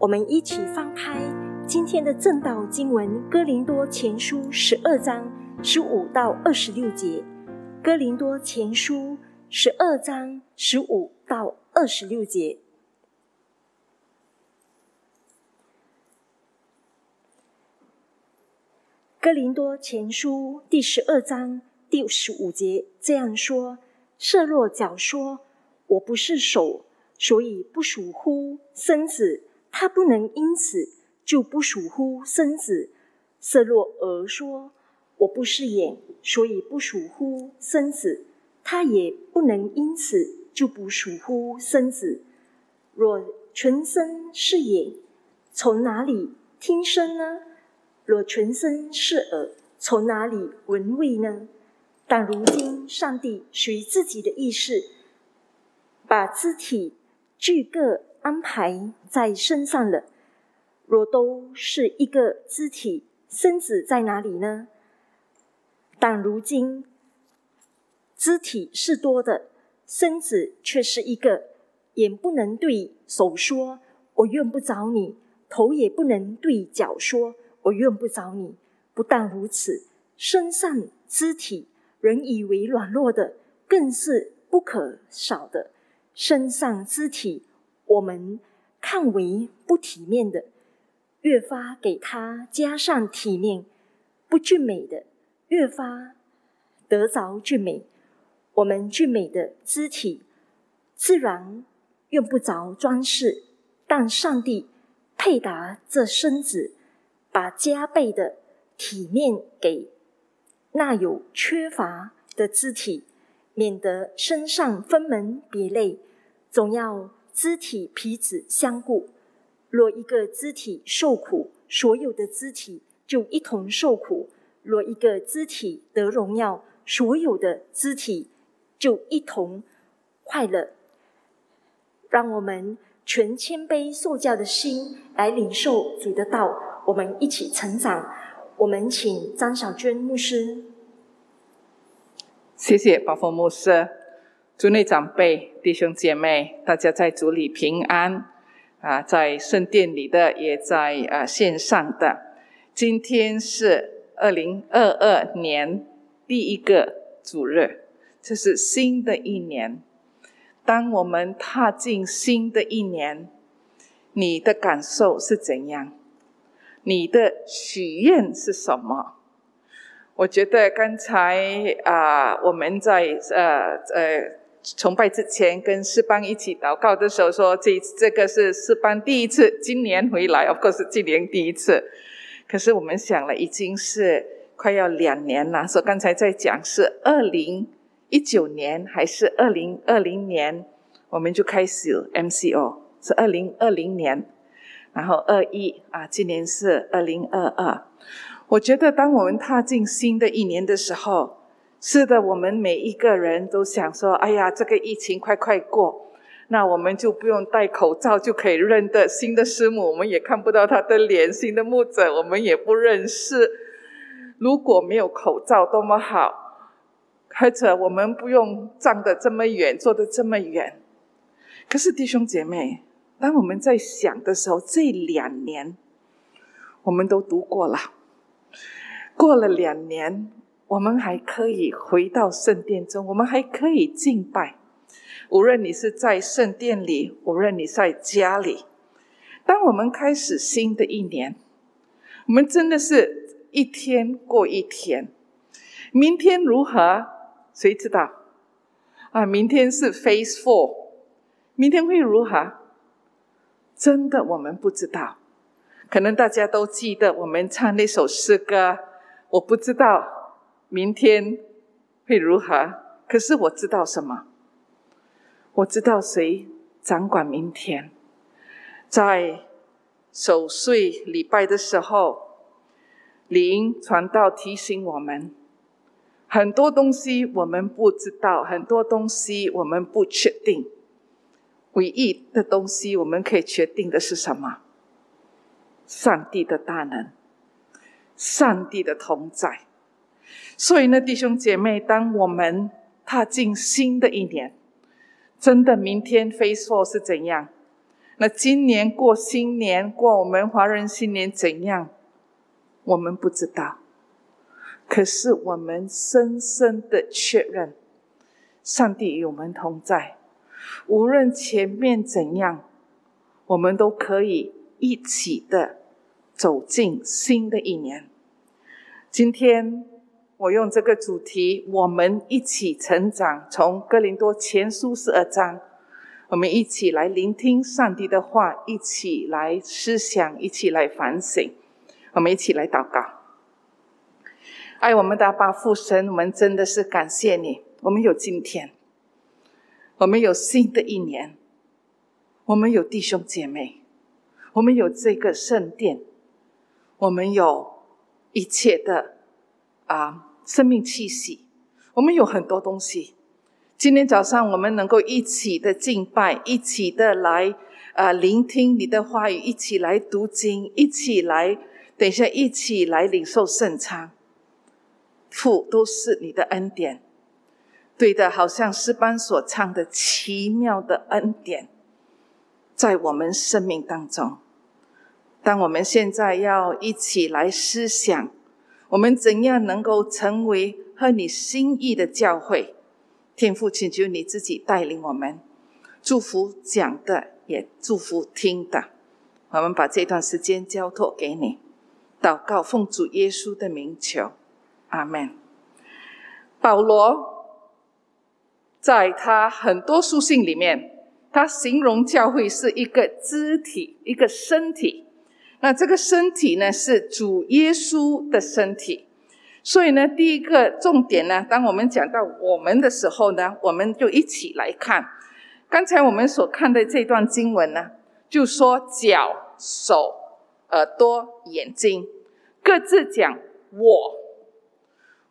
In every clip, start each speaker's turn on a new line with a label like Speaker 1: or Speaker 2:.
Speaker 1: 我们一起翻开今天的正道经文《哥林多前书》十二章十五到二十六节，《哥林多前书》十二章十五到二十六节，《哥林多前书》第十二章第十五节这样说：“设若脚说，我不是手，所以不属乎身子。”他不能因此就不属乎生子。色若儿说：“我不是眼，所以不属乎生子。”他也不能因此就不属乎生子。若全身是眼，从哪里听声呢？若全身是耳，从哪里闻味呢？但如今上帝随自己的意识，把肢体俱各。安排在身上了。若都是一个肢体，身子在哪里呢？但如今肢体是多的，身子却是一个。眼不能对手说“我用不着你”，头也不能对脚说“我用不着你”。不但如此，身上肢体人以为软弱的，更是不可少的。身上肢体。我们看为不体面的，越发给他加上体面；不俊美的，越发得着俊美。我们俊美的肢体，自然用不着装饰，但上帝配搭这身子，把加倍的体面给那有缺乏的肢体，免得身上分门别类，总要。肢体皮子相顾，若一个肢体受苦，所有的肢体就一同受苦；若一个肢体得荣耀，所有的肢体就一同快乐。让我们全谦卑受教的心来领受主的道，我们一起成长。我们请张小娟牧师，
Speaker 2: 谢谢宝峰牧师。主内长辈、弟兄姐妹，大家在主里平安啊！在圣殿里的，也在啊线上的。今天是二零二二年第一个主日，这是新的一年。当我们踏进新的一年，你的感受是怎样？你的许愿是什么？我觉得刚才啊，我们在呃呃。崇拜之前跟诗班一起祷告的时候说，这这个是诗班第一次今年回来，of course 今年第一次。可是我们想了，已经是快要两年了。说刚才在讲是二零一九年还是二零二零年，我们就开始 MCO 是二零二零年，然后二一啊，今年是二零二二。我觉得当我们踏进新的一年的时候。是的，我们每一个人都想说：“哎呀，这个疫情快快过，那我们就不用戴口罩，就可以认得新的师母。我们也看不到他的脸，新的牧者我们也不认识。如果没有口罩，多么好！或者我们不用站得这么远，坐得这么远。可是弟兄姐妹，当我们在想的时候，这两年我们都读过了，过了两年。”我们还可以回到圣殿中，我们还可以敬拜。无论你是在圣殿里，无论你在家里，当我们开始新的一年，我们真的是一天过一天。明天如何？谁知道？啊，明天是 Phase Four，明天会如何？真的，我们不知道。可能大家都记得我们唱那首诗歌，我不知道。明天会如何？可是我知道什么？我知道谁掌管明天。在守岁礼拜的时候，灵传道提醒我们，很多东西我们不知道，很多东西我们不确定。唯一的东西我们可以确定的是什么？上帝的大能，上帝的同在。所以呢，弟兄姐妹，当我们踏进新的一年，真的明天 Face Four 是怎样？那今年过新年，过我们华人新年怎样？我们不知道。可是我们深深的确认，上帝与我们同在。无论前面怎样，我们都可以一起的走进新的一年。今天我用这个主题，我们一起成长，从哥林多前书十二章。我们一起来聆听上帝的话，一起来思想，一起来反省。我们一起来祷告。爱我们的阿父神，我们真的是感谢你。我们有今天，我们有新的一年，我们有弟兄姐妹，我们有这个圣殿，我们有一切的啊生命气息，我们有很多东西。今天早上，我们能够一起的敬拜，一起的来啊聆听你的话语，一起来读经，一起来等一下，一起来领受圣餐。父都是你的恩典，对的，好像诗班所唱的奇妙的恩典，在我们生命当中。当我们现在要一起来思想，我们怎样能够成为和你心意的教会？天父，请求你自己带领我们，祝福讲的，也祝福听的。我们把这段时间交托给你，祷告奉主耶稣的名求，阿门。保罗在他很多书信里面，他形容教会是一个肢体，一个身体。那这个身体呢，是主耶稣的身体。所以呢，第一个重点呢，当我们讲到我们的时候呢，我们就一起来看刚才我们所看的这段经文呢，就说脚、手、耳朵、眼睛各自讲我，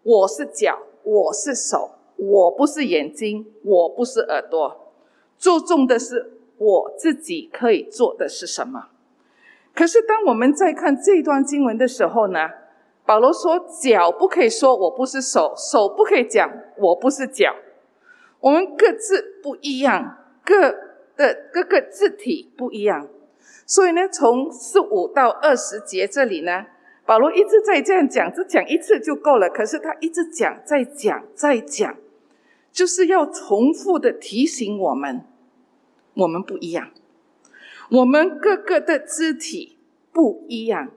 Speaker 2: 我是脚，我是手，我不是眼睛，我不是耳朵，注重的是我自己可以做的是什么。可是当我们在看这段经文的时候呢？保罗说：“脚不可以说我不是手，手不可以讲我不是脚。我们各自不一样，各的各个字体不一样。所以呢，从十五到二十节这里呢，保罗一直在这样讲，只讲一次就够了。可是他一直讲，再讲，再讲，就是要重复的提醒我们：我们不一样，我们各个的肢体不一样。”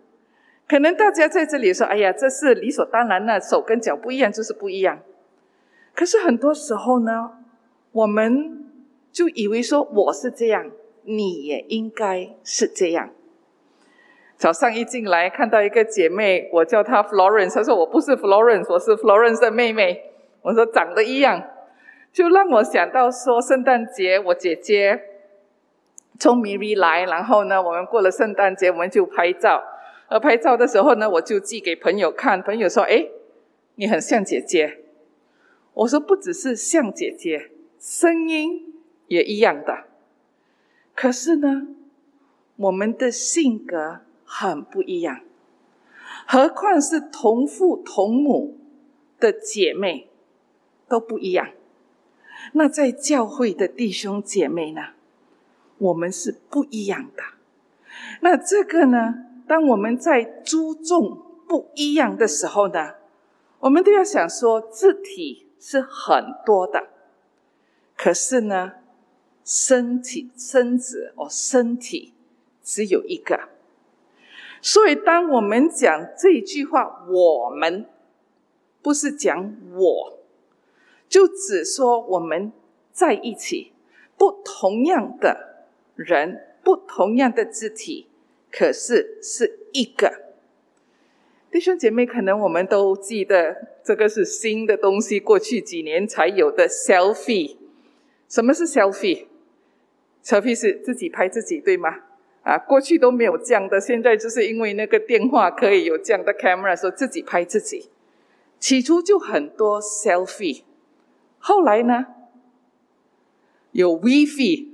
Speaker 2: 可能大家在这里说：“哎呀，这是理所当然的，手跟脚不一样就是不一样。”可是很多时候呢，我们就以为说我是这样，你也应该是这样。早上一进来看到一个姐妹，我叫她 Florence，她说我不是 Florence，我是 Florence 的妹妹。我说长得一样，就让我想到说圣诞节我姐姐从 Miri 来，然后呢，我们过了圣诞节，我们就拍照。而拍照的时候呢，我就寄给朋友看。朋友说：“哎，你很像姐姐。”我说：“不只是像姐姐，声音也一样的。可是呢，我们的性格很不一样。何况是同父同母的姐妹都不一样。那在教会的弟兄姐妹呢，我们是不一样的。那这个呢？”当我们在注重不一样的时候呢，我们都要想说，字体是很多的，可是呢，身体、身子哦，身体只有一个。所以，当我们讲这句话，我们不是讲我，就只说我们在一起，不同样的人，不同样的字体。可是是一个弟兄姐妹，可能我们都记得这个是新的东西，过去几年才有的 selfie。什么是 selfie？selfie 是自己拍自己，对吗？啊，过去都没有这样的，现在就是因为那个电话可以有这样的 camera，说自己拍自己。起初就很多 selfie，后来呢，有 wifi，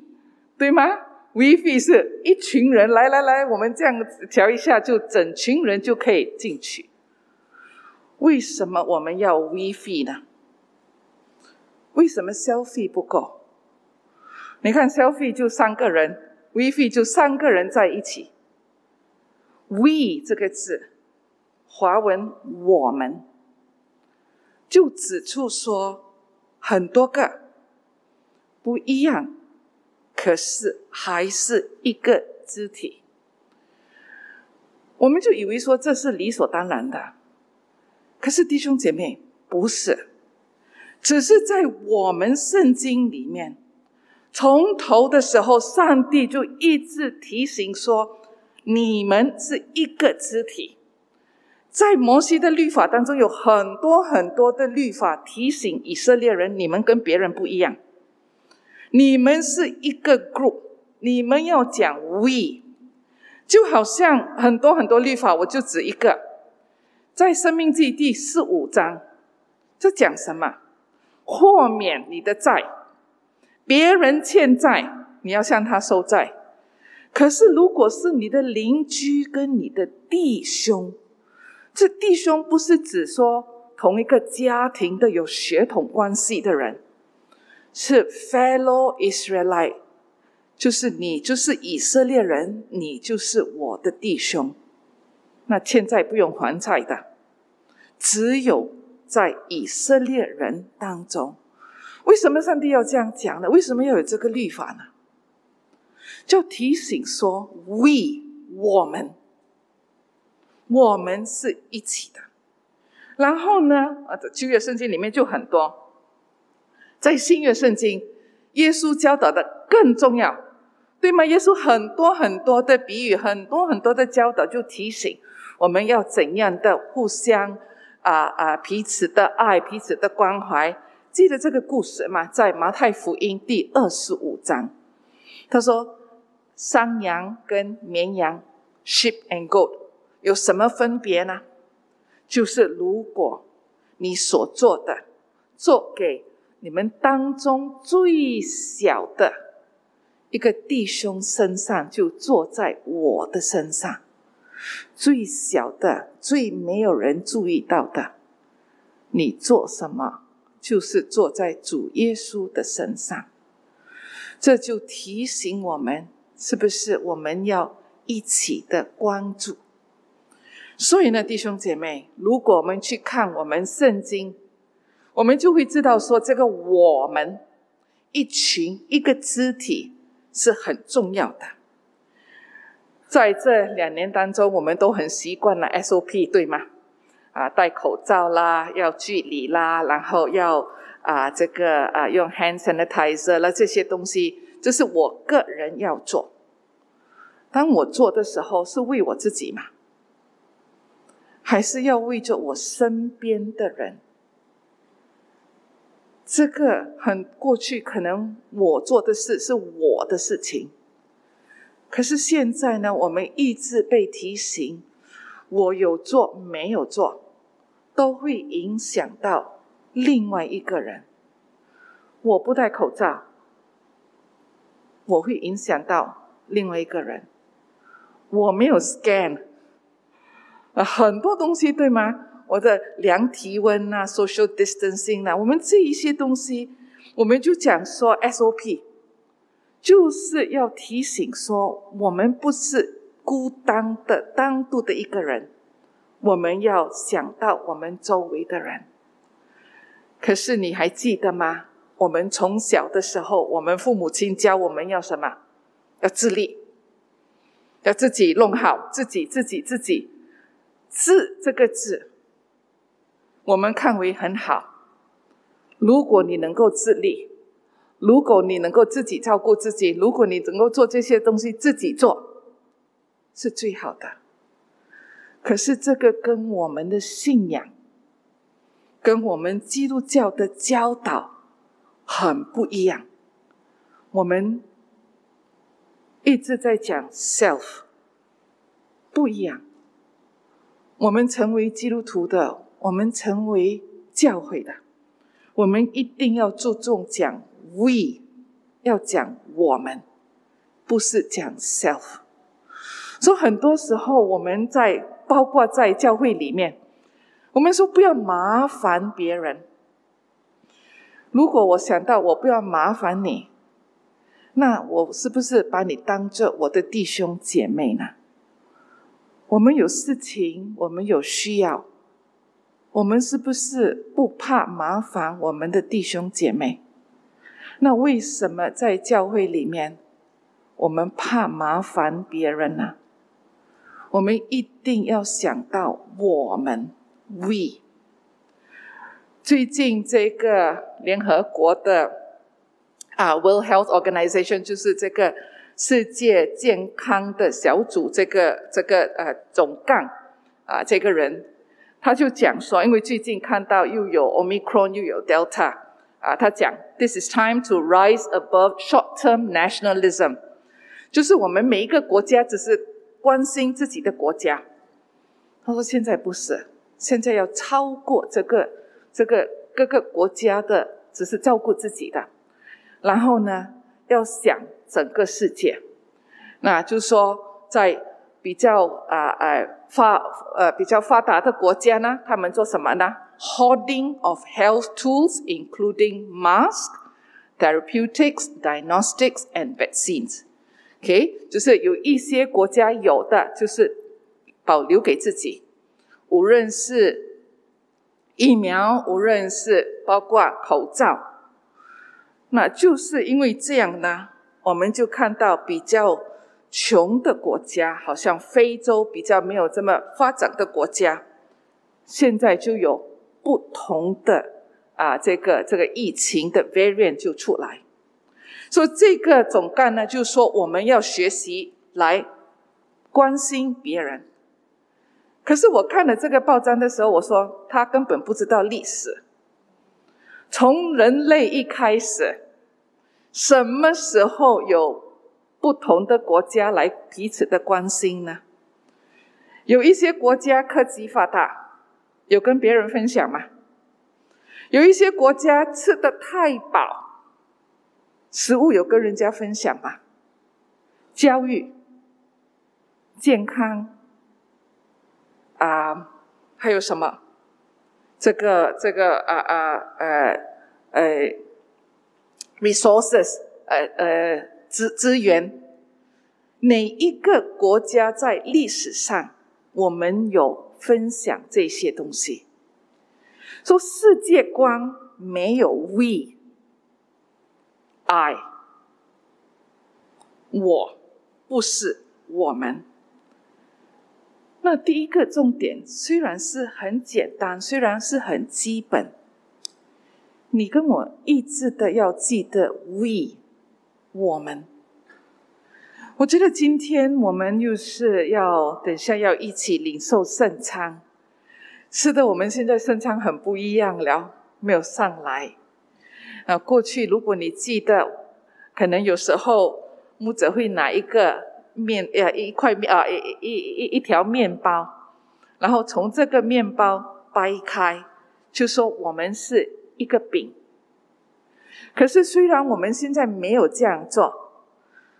Speaker 2: 对吗？WiFi 是一群人来来来，我们这样调一下，就整群人就可以进去。为什么我们要 WiFi 呢？为什么 Selfie 不够？你看 Selfie 就三个人，，we 就三个人在一起。we 这个字，华文我们，就指出说很多个不一样，可是还是一个肢体。我们就以为说这是理所当然的，可是弟兄姐妹不是，只是在我们圣经里面，从头的时候，上帝就一直提醒说。你们是一个肢体，在摩西的律法当中有很多很多的律法提醒以色列人，你们跟别人不一样。你们是一个 group，你们要讲 we，就好像很多很多律法，我就指一个，在生命记第四五章，这讲什么？豁免你的债，别人欠债，你要向他收债。可是，如果是你的邻居跟你的弟兄，这弟兄不是指说同一个家庭的有血统关系的人，是 fellow Israelite，就是你就是以色列人，你就是我的弟兄。那欠债不用还债的，只有在以色列人当中。为什么上帝要这样讲呢？为什么要有这个律法呢？就提醒说：“We，我们，我们是一起的。”然后呢，啊，旧约圣经里面就很多，在新约圣经，耶稣教导的更重要，对吗？耶稣很多很多的比喻，很多很多的教导，就提醒我们要怎样的互相啊啊彼此的爱，彼此的关怀。记得这个故事吗？在马太福音第二十五章，他说。山羊跟绵羊，sheep and goat，有什么分别呢？就是如果你所做的，做给你们当中最小的一个弟兄身上，就坐在我的身上；最小的、最没有人注意到的，你做什么，就是坐在主耶稣的身上。这就提醒我们。是不是我们要一起的关注？所以呢，弟兄姐妹，如果我们去看我们圣经，我们就会知道说，这个我们一群一个肢体是很重要的。在这两年当中，我们都很习惯了 SOP，对吗？啊，戴口罩啦，要距离啦，然后要啊，这个啊，用 hand sanitizer 了这些东西。这是我个人要做。当我做的时候，是为我自己吗？还是要为着我身边的人？这个很过去，可能我做的事是我的事情。可是现在呢，我们一直被提醒，我有做没有做，都会影响到另外一个人。我不戴口罩。我会影响到另外一个人。我没有 scan 啊，很多东西对吗？我的量体温啊，social distancing 啊，我们这一些东西，我们就讲说 SOP，就是要提醒说，我们不是孤单的、单独的一个人，我们要想到我们周围的人。可是你还记得吗？我们从小的时候，我们父母亲教我们要什么？要自立，要自己弄好自己，自己自己。自这个字，我们看为很好。如果你能够自立，如果你能够自己照顾自己，如果你能够做这些东西自己做，是最好的。可是这个跟我们的信仰，跟我们基督教的教导。很不一样，我们一直在讲 self，不一样。我们成为基督徒的，我们成为教会的，我们一定要注重讲 we，要讲我们，不是讲 self。所以很多时候我们在，包括在教会里面，我们说不要麻烦别人。如果我想到我不要麻烦你，那我是不是把你当做我的弟兄姐妹呢？我们有事情，我们有需要，我们是不是不怕麻烦我们的弟兄姐妹？那为什么在教会里面，我们怕麻烦别人呢？我们一定要想到我们，we。最近这个联合国的啊，World Health Organization 就是这个世界健康的小组，这个这个呃总干啊，这个人他就讲说，因为最近看到又有 Omicron 又有 Delta 啊，他讲 This is time to rise above short-term nationalism，就是我们每一个国家只是关心自己的国家。他说现在不是，现在要超过这个。这个各个国家的只是照顾自己的，然后呢，要想整个世界，那就是说，在比较啊呃发呃比较发达的国家呢，他们做什么呢？Hoarding of health tools, including masks, therapeutics, diagnostics, and vaccines. OK，就是有一些国家有的就是保留给自己，无论是。疫苗，无论是包括口罩，那就是因为这样呢，我们就看到比较穷的国家，好像非洲比较没有这么发展的国家，现在就有不同的啊，这个这个疫情的 variant 就出来，所以这个总干呢，就是说我们要学习来关心别人。可是我看了这个报章的时候，我说他根本不知道历史。从人类一开始，什么时候有不同的国家来彼此的关心呢？有一些国家科技发达，有跟别人分享吗？有一些国家吃的太饱，食物有跟人家分享吗？教育、健康。啊，还有什么？这个这个啊啊呃呃，resources 呃呃资资源，哪一个国家在历史上我们有分享这些东西？说世界观没有 we，I，我不是我们。那第一个重点虽然是很简单，虽然是很基本，你跟我一致的要记得 “we”，我们。我觉得今天我们又是要等下要一起领受圣餐。是的，我们现在圣餐很不一样了，没有上来。啊，过去如果你记得，可能有时候牧者会拿一个。面呀，一块面啊，一一一一条面包，然后从这个面包掰开，就说我们是一个饼。可是虽然我们现在没有这样做，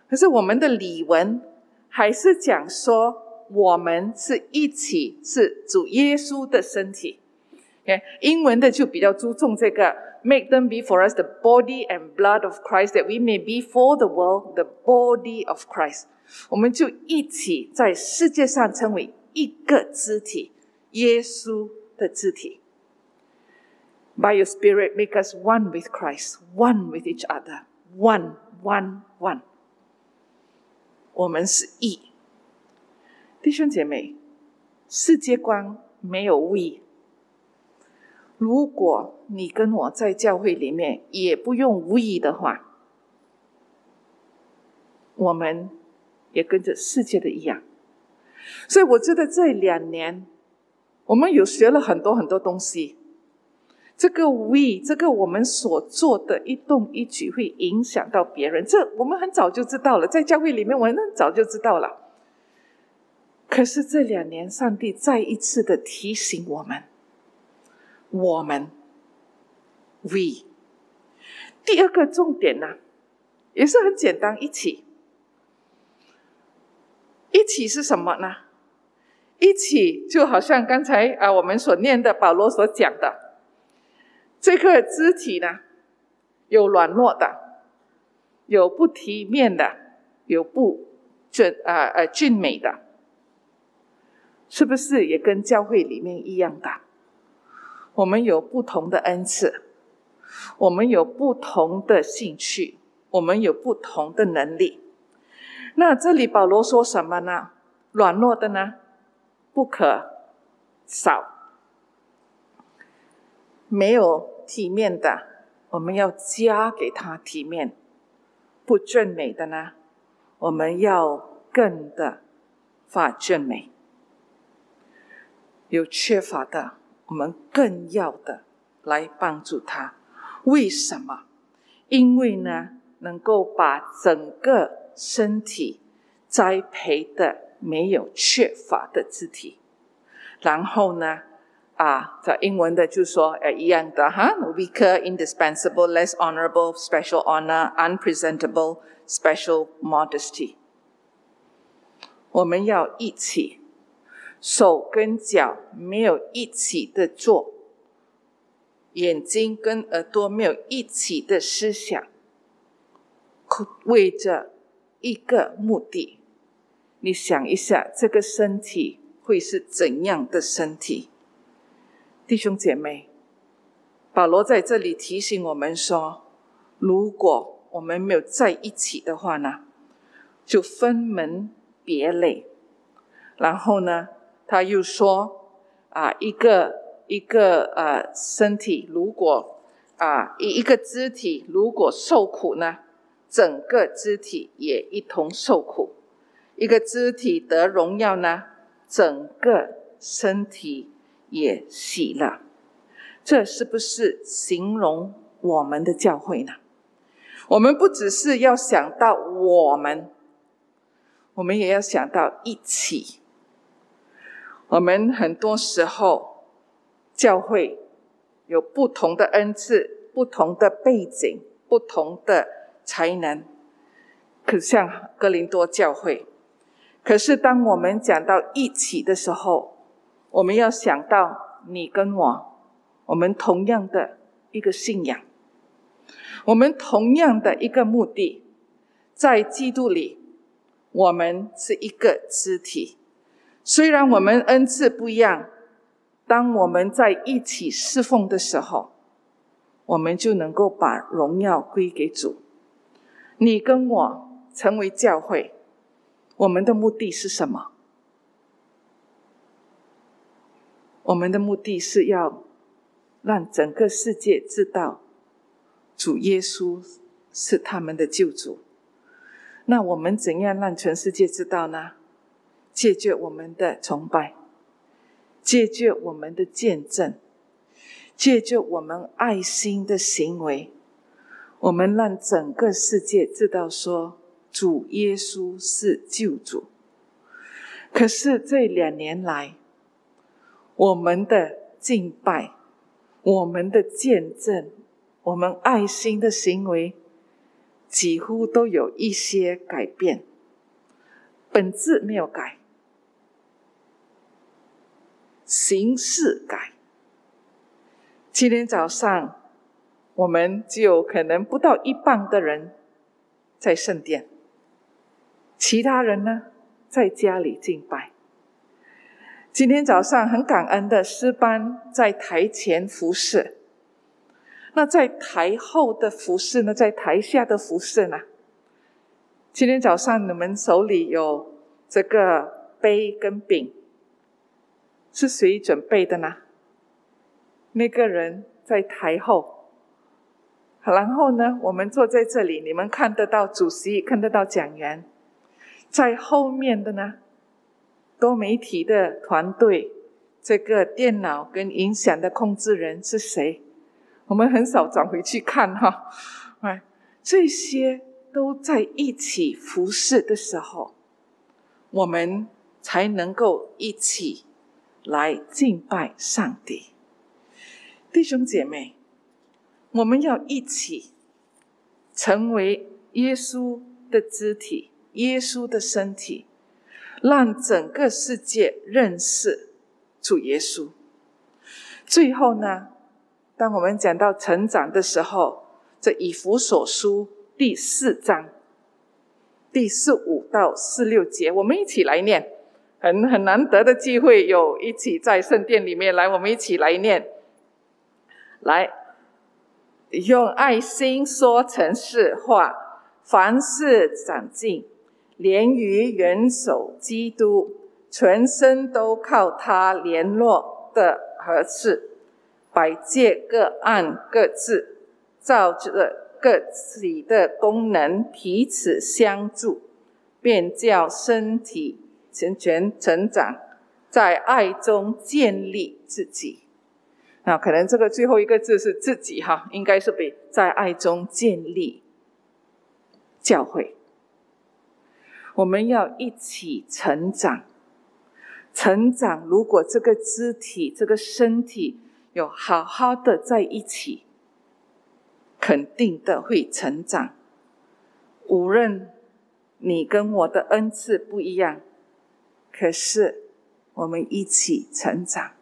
Speaker 2: 可是我们的礼文还是讲说，我们是一起是主耶稣的身体。看英文的就比较注重这个，make them be for us the body and blood of Christ, that we may be for the world the body of Christ。我们就一起在世界上成为一个肢体，耶稣的肢体。By your Spirit, make us one with Christ, one with each other, one, one, one。我们是一，弟兄姐妹，世界观没有 we。如果你跟我在教会里面也不用 we 的话，我们。也跟着世界的一样，所以我觉得这两年我们有学了很多很多东西。这个 we，这个我们所做的一动一举会影响到别人，这我们很早就知道了，在教会里面我们很早就知道了。可是这两年，上帝再一次的提醒我们，我们 we。第二个重点呢，也是很简单，一起。一起是什么呢？一起就好像刚才啊，我们所念的保罗所讲的，这个肢体呢，有软弱的，有不体面的，有不俊啊呃俊美的，是不是也跟教会里面一样的？我们有不同的恩赐，我们有不同的兴趣，我们有不同的能力。那这里保罗说什么呢？软弱的呢，不可少；没有体面的，我们要加给他体面；不俊美的呢，我们要更的发俊美；有缺乏的，我们更要的来帮助他。为什么？因为呢，能够把整个身体栽培的。没有缺乏的肢体，然后呢，啊，在英文的就说呃一样的哈，weaker, indispensable, less honorable, special honor, unpresentable, special modesty。我们要一起，手跟脚没有一起的做，眼睛跟耳朵没有一起的思想，为着一个目的。你想一下，这个身体会是怎样的身体？弟兄姐妹，保罗在这里提醒我们说：如果我们没有在一起的话呢，就分门别类。然后呢，他又说：啊，一个一个呃身体，如果啊一一个肢体如果受苦呢，整个肢体也一同受苦。一个肢体得荣耀呢，整个身体也喜了。这是不是形容我们的教会呢？我们不只是要想到我们，我们也要想到一起。我们很多时候教会有不同的恩赐、不同的背景、不同的才能，可像哥林多教会。可是，当我们讲到一起的时候，我们要想到你跟我，我们同样的一个信仰，我们同样的一个目的，在基督里，我们是一个肢体。虽然我们恩赐不一样，当我们在一起侍奉的时候，我们就能够把荣耀归给主。你跟我成为教会。我们的目的是什么？我们的目的是要让整个世界知道主耶稣是他们的救主。那我们怎样让全世界知道呢？借着我们的崇拜，借着我们的见证，借着我们爱心的行为，我们让整个世界知道说。主耶稣是救主，可是这两年来，我们的敬拜、我们的见证、我们爱心的行为，几乎都有一些改变，本质没有改，形式改。今天早上，我们就可能不到一半的人在圣殿。其他人呢，在家里敬拜。今天早上很感恩的诗班在台前服侍，那在台后的服侍呢，在台下的服侍呢？今天早上你们手里有这个杯跟饼，是谁准备的呢？那个人在台后，然后呢，我们坐在这里，你们看得到主席，看得到讲员。在后面的呢，多媒体的团队，这个电脑跟音响的控制人是谁？我们很少转回去看哈。哎，这些都在一起服侍的时候，我们才能够一起来敬拜上帝。弟兄姐妹，我们要一起成为耶稣的肢体。耶稣的身体，让整个世界认识主耶稣。最后呢，当我们讲到成长的时候，这以弗所书第四章第四五到四六节，我们一起来念。很很难得的机会，有一起在圣殿里面来，我们一起来念。来，用爱心说成是话，凡事长进，连于元首基督，全身都靠他联络的合适，百界各按各自，照着各己的功能彼此相助，便叫身体成全成长，在爱中建立自己。那可能这个最后一个字是自己哈，应该是比在爱中建立教会。我们要一起成长，成长。如果这个肢体、这个身体有好好的在一起，肯定的会成长。无论你跟我的恩赐不一样，可是我们一起成长。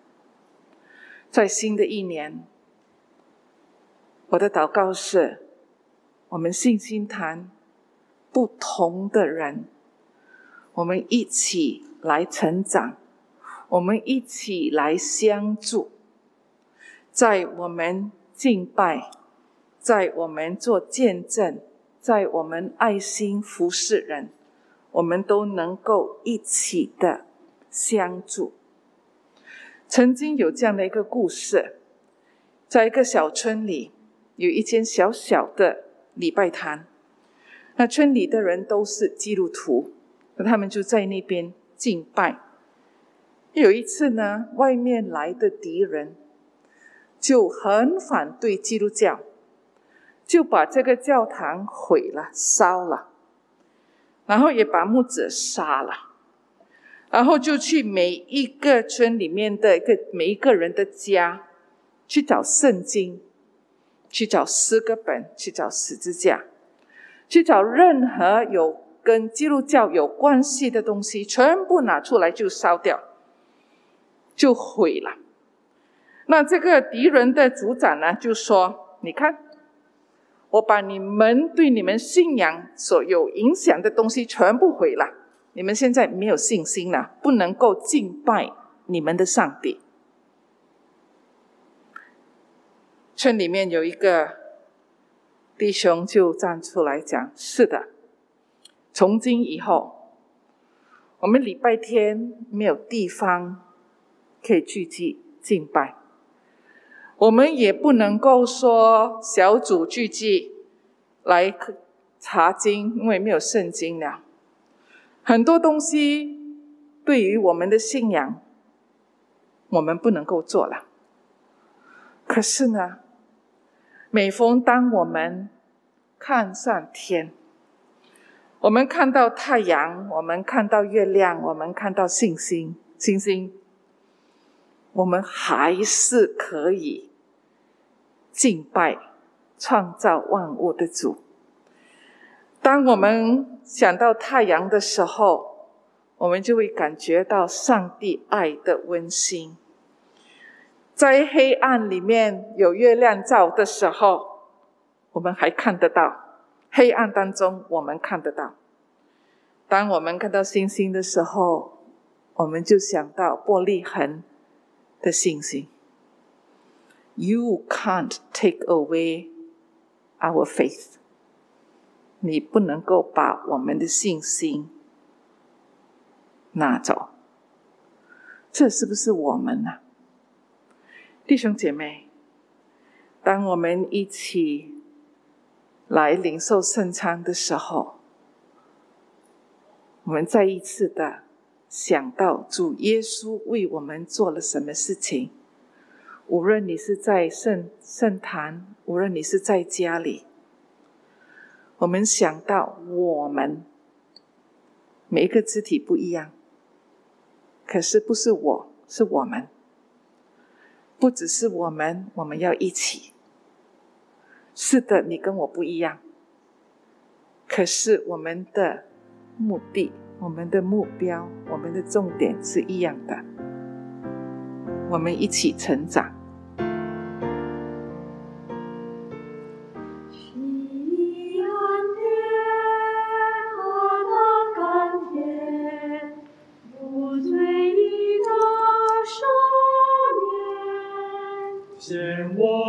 Speaker 2: 在新的一年，我的祷告是：我们信心谈不同的人，我们一起来成长，我们一起来相助，在我们敬拜，在我们做见证，在我们爱心服侍人，我们都能够一起的相助。曾经有这样的一个故事，在一个小村里，有一间小小的礼拜堂。那村里的人都是基督徒，那他们就在那边敬拜。有一次呢，外面来的敌人就很反对基督教，就把这个教堂毁了、烧了，然后也把木子杀了。然后就去每一个村里面的一个每一个人的家，去找圣经，去找诗歌本，去找十字架，去找任何有跟基督教有关系的东西，全部拿出来就烧掉，就毁了。那这个敌人的组长呢，就说：“你看，我把你们对你们信仰所有影响的东西全部毁了。”你们现在没有信心了，不能够敬拜你们的上帝。村里面有一个弟兄就站出来讲：“是的，从今以后，我们礼拜天没有地方可以聚集敬拜，我们也不能够说小组聚集来查经，因为没有圣经了。”很多东西对于我们的信仰，我们不能够做了。可是呢，每逢当我们看上天，我们看到太阳，我们看到月亮，我们看到星星，星星，我们还是可以敬拜创造万物的主。当我们想到太阳的时候，我们就会感觉到上帝爱的温馨。在黑暗里面有月亮照的时候，我们还看得到；黑暗当中，我们看得到。当我们看到星星的时候，我们就想到玻璃痕的星星。You can't take away our faith. 你不能够把我们的信心拿走，这是不是我们呢？弟兄姐妹，当我们一起来领受圣餐的时候，我们再一次的想到主耶稣为我们做了什么事情。无论你是在圣圣坛，无论你是在家里。我们想到我们每一个肢体不一样，可是不是我是我们，不只是我们，我们要一起。是的，你跟我不一样。可是我们的目的、我们的目标、我们的重点是一样的。我们一起成长。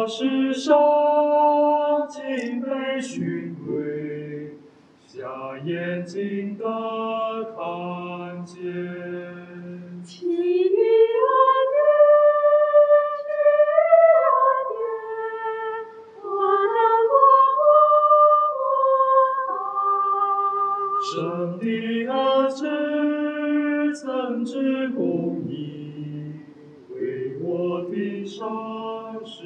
Speaker 3: 是。尽被寻回，瞎眼睛的看见。
Speaker 4: 其余恩典，其余恩典，我能过我
Speaker 3: 神的儿子曾知公义，为我钉上十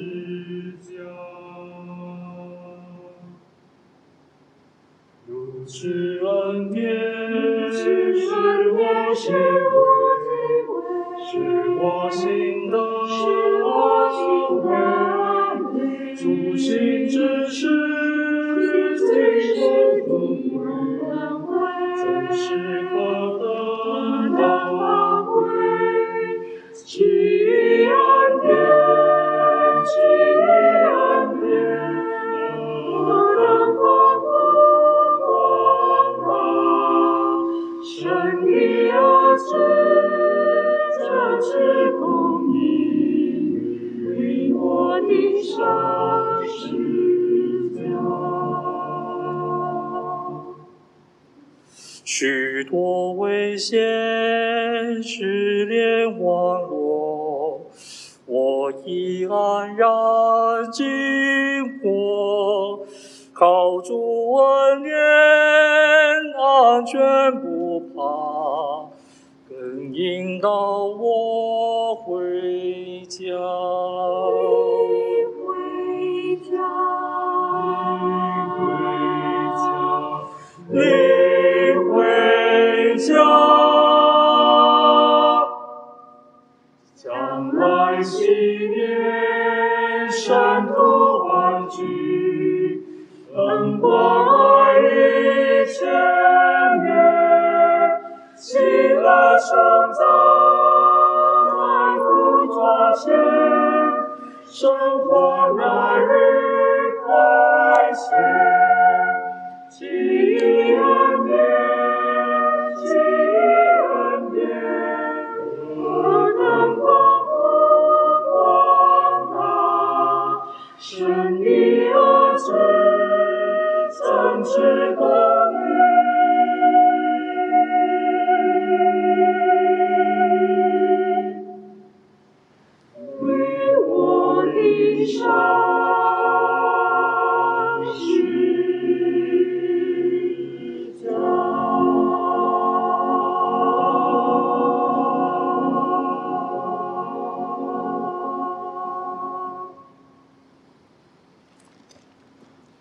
Speaker 3: 是恩典，是我心，是我心的安慰。主心之事，尽都经过，靠主恩典，安全不途欢聚，灯光爱与千年，喜乐成长，财富抓现，生活那日快些。其恩